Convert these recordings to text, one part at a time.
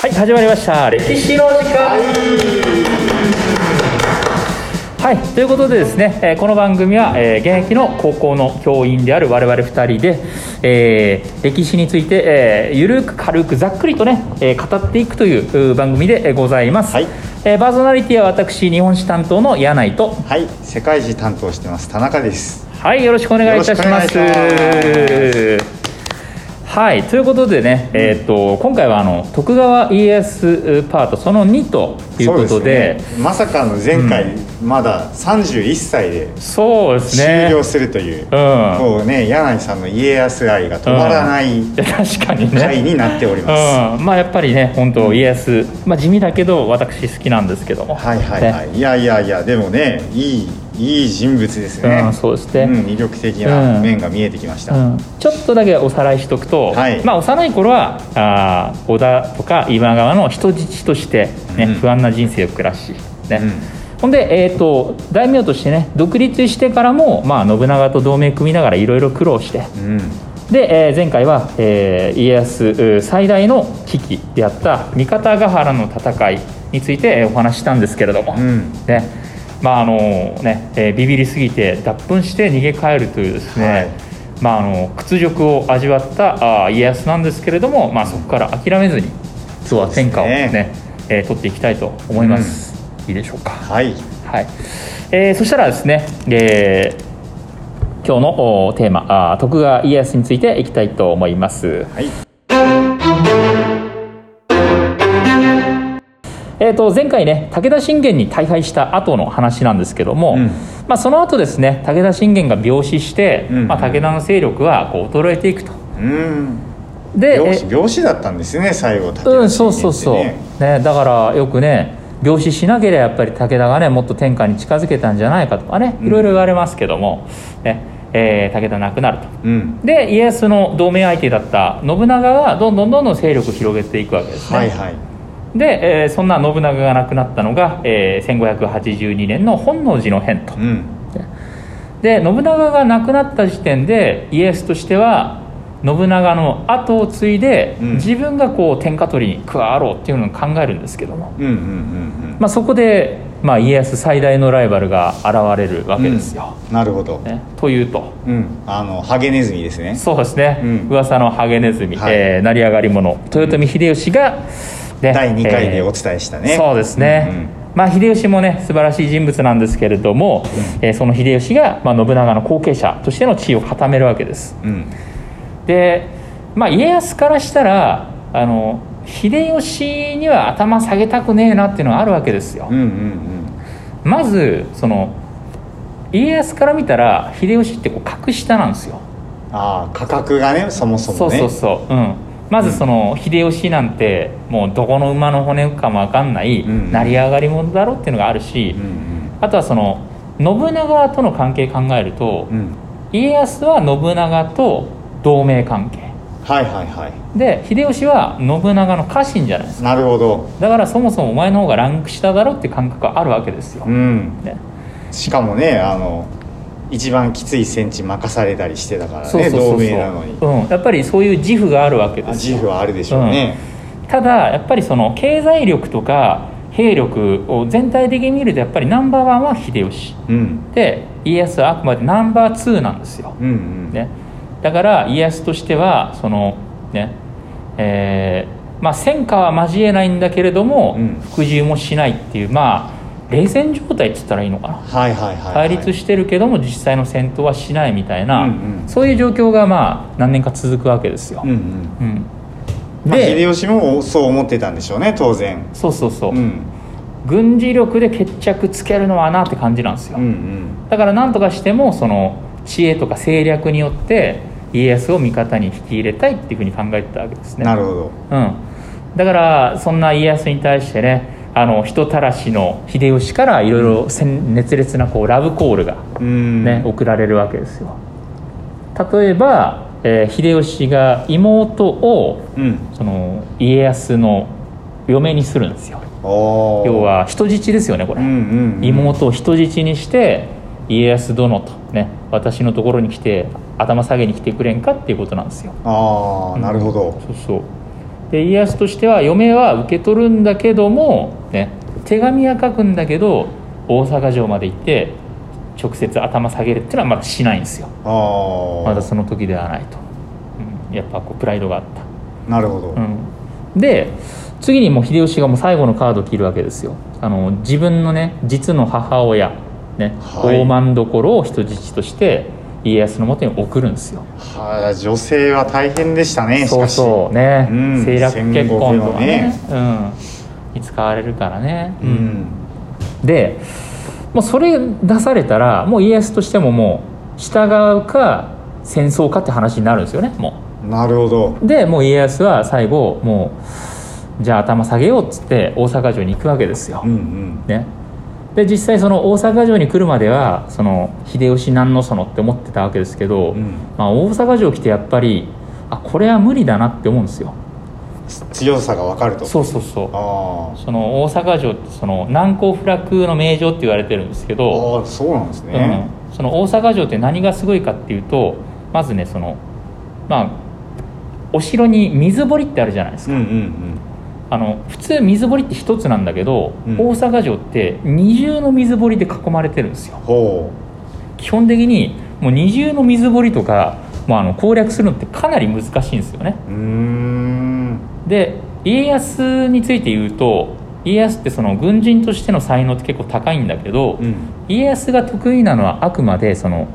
はい始まりました。歴史の時間。はい。ということでですね、えーこの番組は、えー現役の高校の教員である我々2人で、えー歴史について、えーゆるく軽くざっくりとね、えー語っていくというう番組でえーございます、はい。えーパーソナリティは私日本史担当の柳井と。はい、世界史担当してます田中です。はい、よろしくお願いいたします。よろしくお願いしはい、ということでね、えっ、と今回はあの徳川家康パートその2ということで、ね。まさかの前回、まだ31歳で終ね。了するという、うん。もうね柳井さんの家康愛が止まらないいや確かにね。回になっております。うん、まあやっぱりね本当家康、まあ地味だけど私好きなんですけども。はいはいはね。い、いやいやいやでもねいいいい人物ですね。うんそうですねん魅力的な面が見えてきました。うん、ちょっとだけおさらいしとくと、はい。まあ、幼い頃はあー織田とか今川の人質として、ねうん。不安な人生を暮らし、ね。うん。ほんで、えー、と大名としてね独立してからも、まあ、信長と同盟組みながらいろいろ苦労して。うん。で、えー前回は、えー家康最大の危機であった三方ヶ原の戦いについて、えーお話ししたんですけれども、うん。ねまああのねえービビりすぎて脱糞して逃げ帰るというですね、はい。まあ、あの屈辱を味わったあー家康なんですけれども、まあ、そこから諦めずに天下をね。そうですえー取っていきたいと思います、いいでしょうか。はい。はい、えーそしたらですね、えー今日のおテーマ徳川家康についていきたいと思います。はいえー、と前回ね武田信玄に大敗した後の話なんですけども、うん。まあ、その後ですね武田信玄が病死して、うん。まあ、武田の勢力はこう衰えていくと。うん。でえ病死病死だったんですね最後武田信玄ねうん、そうそうそう、ね、だからよくね病死しなければやっぱり武田がねもっと天下に近づけたんじゃないかとかねうん。いろいろ言われますけども、ねえー武田亡くなると。うん。で家康の同盟相手だった信長がどんどんどんどん勢力を広げていくわけですね、はいはいで、えーそんな信長が亡くなったのが、えー1582年の本能寺の変とうん。で信長が亡くなった時点でイエスとしては信長の後を継いで、うん。自分がこう天下取りに加わろうっていうのを考えるんですけども、そこで、まあ、家康最大のライバルが現れるわうんけですよ。うん。なるほど。ね、というと。うん。あのハゲネズミですね。そうですね、うん。噂のハゲネズミ、はい。えー成り上がり者。豊臣秀吉が、ね。第2回でおえ伝えしたね、ーそうですね、まあ、秀吉もね素晴らしい人物なんですけれども、えーその秀吉が、まあ、信長の後継者としての地位を固めるわけです。うん。うんで、まあ、家康からしたらあの秀吉には頭下げたくねえなっていうのがあるわけですよ。うんうん。まずその家康から見たら秀吉ってこう格下なんですよ。ああ価格がねそもそもね。そうそうそう、うん、まずその秀吉なんてもうどこの馬の骨かも分かんないうん。成り上がり者だろっていうのがあるし、うんあとはその信長との関係考えると、家康は信長と同盟関係。はいはいはい。で秀吉は信長の家臣じゃないですか。なるほど。だからそもそもお前の方がランク下だろっていう感覚があるわけですよ、うん。ね、しかもねあの一番きつい戦地任されたりしてたからね同盟なのに。うん、やっぱりそういう自負があるわけあですよ。自負はあるでしょうね、ただやっぱりその経済力とか兵力を全体的に見るとやっぱりナンバーワンは秀吉。うん、で家康はあくまでナンバーツーなんですよ、うんうん。ね、だから家康としてはそのねえーまあ戦果は交えないんだけれども、うん。服従もしないっていうまあ冷戦状態って言ったらいいのかな？はいはいはい、はい、対立してるけども実際の戦闘はしないみたいな、うんうん。そういう状況がまあ何年か続くわけですよ、うんうん。うん。まあ、で秀吉もそう思ってたんでしょうね当然。そうそうそう、うん。軍事力で決着つけるのはなって感じなんですよ、うんうん。だから何とかしてもその知恵とか政略によって家康を味方に引き入れたいっていうふうに考えてたわけですね。なるほど。うん、だからそんな家康に対してねあの人たらしの秀吉からいろいろ熱烈なこうラブコールが、うん。ね送られるわけですよ。例えば、えー秀吉が妹をうん。その家康の嫁にするんですよ。要は人質ですよねこれ、うんうんうん。妹を人質にして家康殿とね私のところに来て頭下げに来てくれんかっていうことなんですよ。ああなるほど。そうそうで家康としては嫁は受け取るんだけども、ね、手紙は書くんだけど大阪城まで行って直接頭下げるっていうのはまだしないんですよ。まだその時ではないと、うん、やっぱこうプライドがあった。なるほど、うん、で次にもう秀吉がもう最後のカードを切るわけですよ。あの自分のね実の母親、ねはい。大政所を人質として家康のもとに送るんですよ。はあ女性は大変でしたねしそうそうね、うん。政略結婚とかね。戦うん。に使われるからね、うん。でもうそれ出されたらもう家康としてももう従うか戦争かって話になるんですよねもなるほど。うでもう家康は最後もうじゃあ頭下げようっつって大阪城に行くわけですよ、うんうん。ねで実際その大阪城に来るまではその秀吉なんのそのって思ってたわけですけど、うん。まあ、大阪城来てやっぱりあこれは無理だなって思うんですよ。強さが分かると。そうそうそう。あその大阪城ってその難攻不落の名城って言われてるんですけあど、ああそうなんですね、うん、その大阪城って何がすごいかっていうとまずねそのまあお城に水堀ってあるじゃないですか、うん、うんうんあの普通水堀って一つなんだけど、うん。大阪城って二重の水堀で囲まれてるんですよ。ほ基本的にもう二重の水堀とか、まあ、あの攻略するのってかなり難しいんですよね。で家康について言うと家康ってその軍人としての才能って結構高いんだけど、うん。家康が得意なのはあくまでその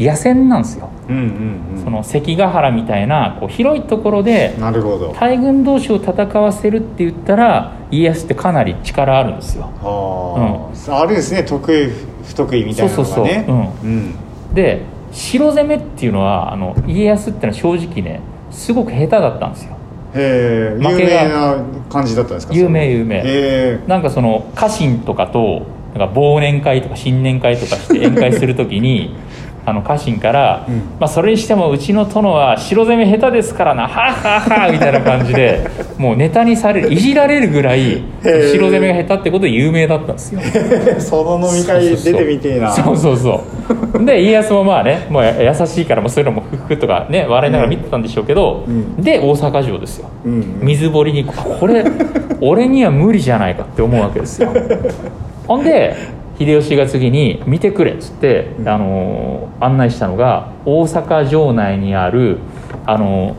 野戦なんですよ、うんうんうん。その関ヶ原みたいなこう広いところでなるほど。大軍同士を戦わせるって言ったら家康ってかなり力あるんですよ。はあ、あるん。ですね得意不得意みたいなのがね。そうそうそう。うん。で城攻めっていうのはあの家康ってのは正直ねすごく下手だったんですよ。へえ有名な感じだったんですか？有名有名。なんかその家臣とかとなんか忘年会とか新年会とかして宴会するときに あの家臣から、うん。まあ、それにしてもうちの殿は城攻め下手ですからなはあはあはあ みたいな感じでもうネタにされるいじられるぐらいー。城攻めが下手ってことで有名だったんですよ。その飲み会出てみてえな。そうそうそうで家康もまあねもうや優しいからもうそういうのもフッフとかね笑いながら見てたんでしょうけど、うん。で大阪城ですよ。うんうん。水堀にあこれ俺には無理じゃないかって思うわけですよ。ほんで秀吉が次に「見てくれ」っつって、うん。あのー案内したのが大阪城内にある、あのー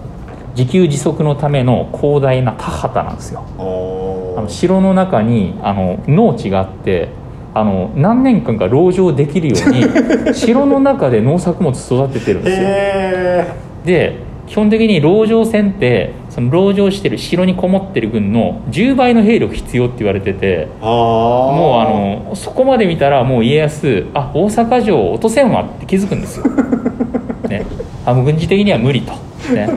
自給自足のための広大な田畑なんですよ。おあの城の中にあの農地があってあの何年間か籠城できるように 城の中で農作物育ててるんですよ。へで基本的に籠城戦ってその籠城してる城にこもってる軍の10倍の兵力必要って言われててもうあのそこまで見たらもう家康あ大阪城を落とせんわって気づくんですよ、ね、あもう軍事的には無理と、ね、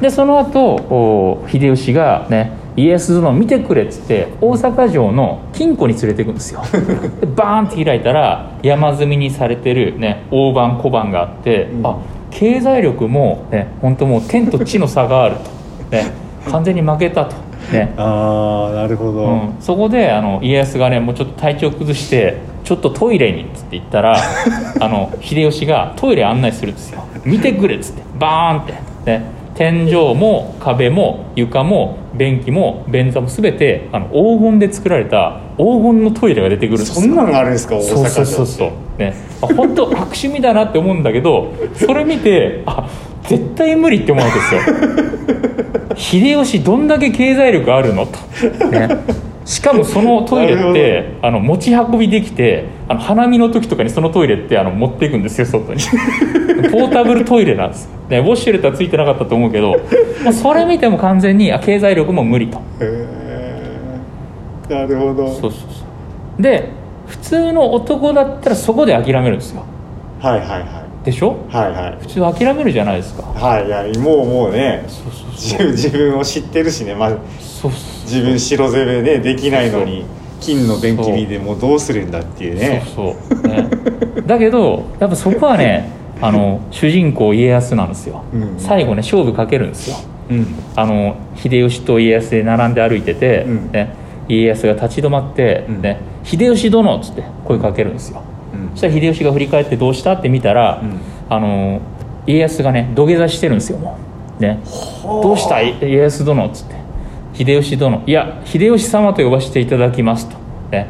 でその後お秀吉がね家康殿見てくれっつって大阪城の金庫に連れていくんですよ。でバーンって開いたら山積みにされてる、ね、大判小判があって、うん。あ経済力もね本当もう天と地の差があると、ね、完全に負けたと、ね、ああなるほど、うん、そこであの家康がねもうちょっと体調崩してちょっとトイレにっつって言ったら あの秀吉がトイレ案内するんですよ。見てくれっつって。バーンって、ね、天井も壁も床も便器も便座も全てあの黄金で作られた黄金のトイレが出てくるんですよ。そんなのがあるんですか大阪城そうそうそう。そうね。あ本当悪趣味だなって思うんだけどそれ見てあ絶対無理って思うわけですよ。秀吉どんだけ経済力あるのと、ね、しかもそのトイレなってあの持ち運びできてあの花見の時とかにそのトイレってあの持っていくんですよ外に。ポータブルトイレなんです。よ、ね、ウォシュレットはついてなかったと思うけどもうそれ見ても完全にあ経済力も無理と。へえなるほど。そうそうそう。で普通の男だったらそこで諦めるんですよ。はいはいはでしょ？いはいはい。普通諦めるじゃないですか。はいい。やもうもうねそうそう自分自分を知ってるしね、まあ、そうそう自分白攻めねできないのに金の便器でもうどうするんだっていうね。そうそうね。だけどやっぱそこはね あの主人公家康なんですよ、うん最後ね勝負かけるんですよ。うん。あの秀吉と家康で並んで歩いてて、うん。ね、家康が立ち止まって、うん。ね「秀吉殿」っつって声かけるんですよ。うんそしたら秀吉が振り返って「どうした?」って見たら、うん。あの家康がね土下座してるんですよもう。ね。どうした？い家康殿っつって。秀吉殿。いや秀吉様と呼ばせていただきますと、ね、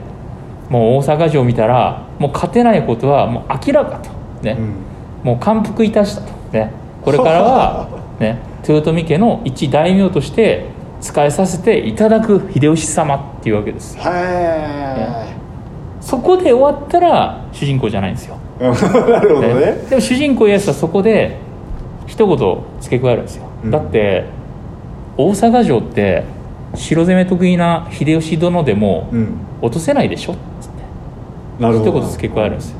もう大阪城を見たらもう勝てないことはもう明らかと、ね。うん。もう感服いたしたと、ね、これからは、ね、豊臣家の一大名として仕えさせていただく秀吉様っていうわけです。はそこで終わったら主人公じゃないんですよ、い なるほどね。ねでも主人公イエスはそこで一言付け加えるんですよ、うん。だって大阪城って城攻め得意な秀吉殿でもうん。落とせないでしょ？っつって。一なるほど。言付け加えるんですよ。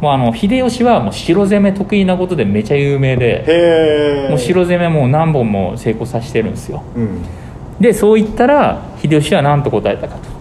もうあの秀吉はもう城攻め得意なことでめちゃ有名でもう城攻めもう何本も成功させてるんですよ。うん。でそう言ったら秀吉は何と答えたかと、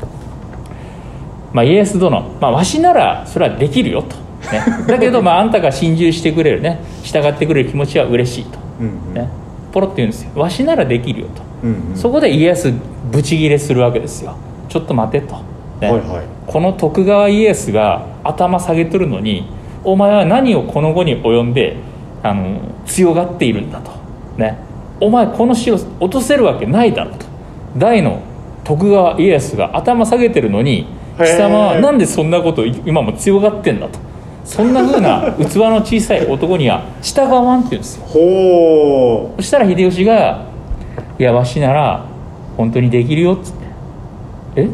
まあ、家康殿、まあ、わしならそれはできるよと、ね、だけどまああんたが心中してくれるね。従ってくれる気持ちは嬉しいと、うんね、ポロって言うんですよ。わしならできるよと、うんうん。そこで家康ブチギレするわけですよ。ちょっと待てと、ね。はいはい。この徳川家康が頭下げとるのにお前は何をこの後に及んであの強がっているんだと。ね。お前この城落とせるわけないだろうと。大の徳川家康が頭下げてるのに貴様はなんでそんなこと今も強がってんだと。そんな風な 器の小さい男には従わんって言うんですよ。ほそしたら秀吉が「いやわしなら本当にできるよ」っつって「え？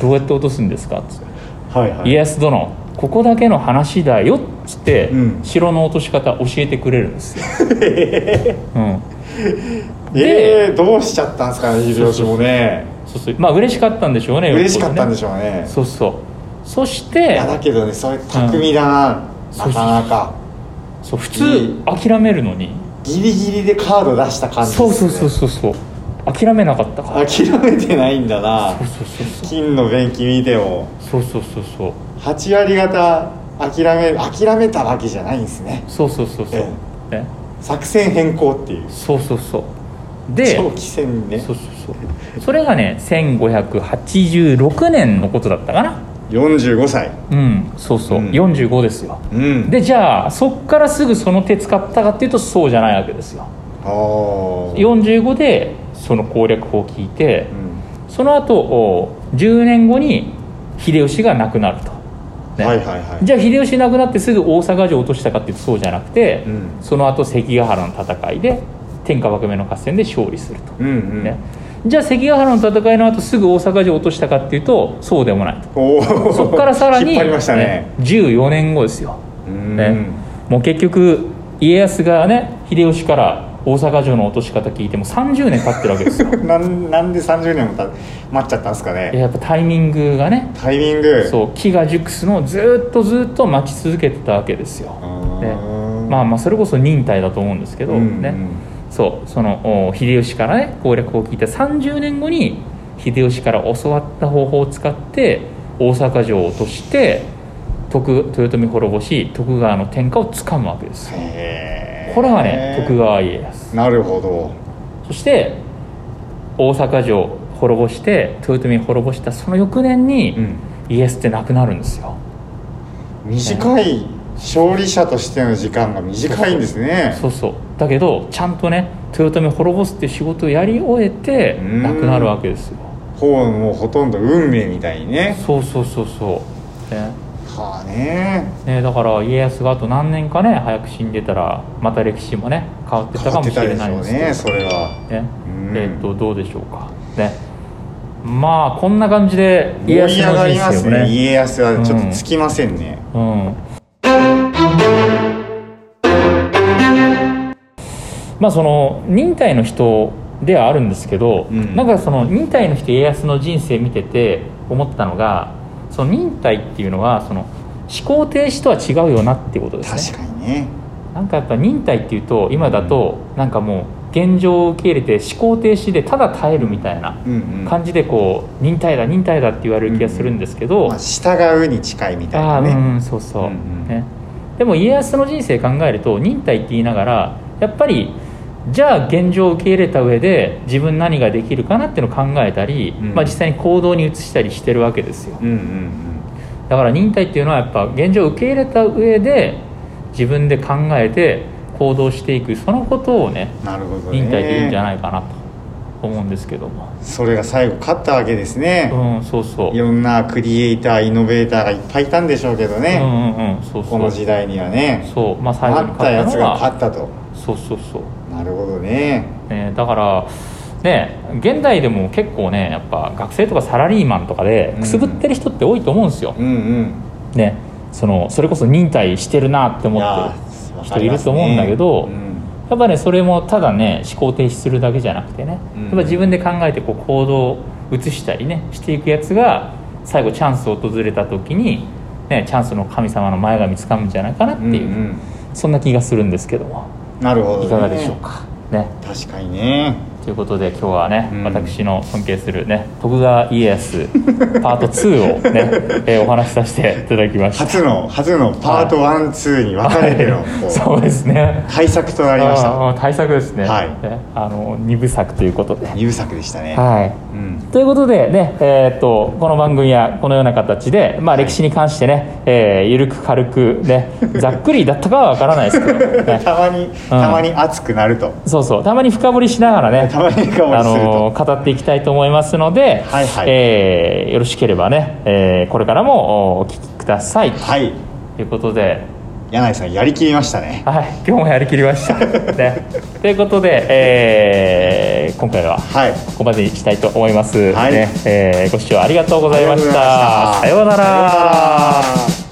どうやって落とすんですか?」っつって。うはいはい。家康殿ここだけの話だよ」っつって、うん。城の落とし方教えてくれるんですよ、うん、えー、どうしちゃったんですかね秀吉もねそうそう。まあ嬉しかったんでしょうね嬉しかったんでょしょうね。そうそう。そしいてやだけどねそれ巧みだな、そうなかなか。そう普通諦めるのに。ギリギリでカード出した感じそうそうそうそうそう。諦めなかったから。諦めてないんだな。そうそうそうそう。金の便器見ても。そうそうそうそう。8割方諦め諦めたわけじゃないんですね。そうそうそうそう、えね、作戦変更っていう。そうそうそう。で長期戦にねそうそうそう。それがね1586年のことだったかな。45歳。うんそうそう、うん。45ですよ。うん。でじゃあそっからすぐその手使ったかっていうとそうじゃないわけですよ。ああ45でその攻略法を聞いてうん。その後お10年後に秀吉が亡くなると、ね。はいはいはい。じゃあ秀吉亡くなってすぐ大阪城を落としたかっていうとそうじゃなくて、うん。その後関ヶ原の戦いで天下分け目の合戦で勝利すると、うんうん、ね、じゃあ関ヶ原の戦いの後すぐ大阪城を落としたかっていうとそうでもない。とそこからさらに、引っ張りましたね。14年後ですよ、うん。ね。もう結局家康がね秀吉から大阪城の落とし方聞いても30年経ってるわけですよ。なんなんで30年もた待っちゃったんですかね。やっぱタイミングがねタイミング。そう木が熟すのをずっとずっと待ち続けてたわけですよ、あね。ーまあまあそれこそ忍耐だと思うんですけど、うん。ねそうそのお秀吉からね攻略法を聞いた30年後に秀吉から教わった方法を使って大阪城を落として徳豊臣滅ぼし徳川の天下をつかむわけですこれがね徳川家康。なるほど。そして大阪城を滅ぼして豊臣滅ぼしたその翌年にうん。家康って亡くなるんですよ、短い勝利者としての時間が短いんですね。そうそうだけどちゃんとね豊臣滅ぼすっていう仕事をやり終えてうん。亡くなるわけですよ。ほうもうほとんど運命みたいにね。そうそうそうそう。ね。はあね。ねだから家康があと何年かね早く死んでたらまた歴史もね変わってたかもしれないんですねそれは。ね。うん。えっ、とどうでしょうか。ね。まあこんな感じで盛り上がりますね。ね家康はちょっとつきませんね、うんまあその忍耐の人ではあるんですけど、うん。なんかその忍耐の人家康の人生見てて思ったのがその忍耐っていうのはその思考停止とは違うよなっていうことですね。確かにね。なんかやっぱ忍耐っていうと今だとなんかもう現状を受け入れて思考停止でただ耐えるみたいなうんうん。感じでこう忍耐だ忍耐だって言われる気がするんですけど、まあ、従うに近いみたいなね。ああうんそうそう、うんうん。ね、でも家康の人生考えると忍耐って言いながらやっぱりじゃあ現状を受け入れた上で自分何ができるかなっていうのを考えたり、うん。まあ、実際に行動に移したりしてるわけですよ。うんうんだから忍耐っていうのはやっぱ現状を受け入れた上で自分で考えて行動していくそのことをねうんなるほどね。忍耐でいいんじゃないかなとと思うんですけども。それが最後勝ったわけですね、うんそうそう。いろんなクリエイターイノベーターがいっぱいいたんでしょうけどね、うんうんうんそうそう。この時代にはね。そう。まあ最後に勝ったやつが勝ったと。そうそうそうなるほどね。ね、だからね現代でも結構ねやっぱ学生とかサラリーマンとかでうん。くすぶってる人って多いと思うんですよ、うんうん。ねそのそれこそ忍耐してるなって思ってるー人いると思うんだけど、やっぱねそれもただね思考停止するだけじゃなくてね、うん。やっぱ自分で考えてこう行動を移したりねしていくやつが最後チャンス訪れた時に、ね、チャンスの神様の前髪つかむんじゃないかなっていう、うんうん。そんな気がするんですけどもなるほど、ね、いかがでしょうか。ね。確かにねということで今日はね、うん。私の尊敬するね徳川家康パート2をね、えーお話しさせていただきました。初の初のパート12に分かれての、そうですね。対策となりました。対策ですね,、はい。ねあの二部作ということで。二部作でしたね、はい。うん。ということでね、えーっとこの番組はこのような形で、まあ、歴史に関してね、えーゆるく軽くねざっくりだったかはわからないですけど、ね、たまにたまに熱くなると、そうそう。たまに深掘りしながらねたまにあの語っていきたいと思いますので、はいはい。えーよろしければね、えーこれからもお聞きください。はい。ということで、柳井さんやりきりましたね。はい、今日もやりきりました、ね、ということで、えー今回ははい。ここまでにしたいと思います、はい。ね。えーご視聴ありがとうございました。さようなら